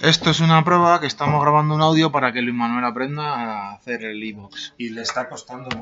Esto es una prueba que estamos grabando un audio para que Luis Manuel aprenda a hacer el e-box. Y le está costando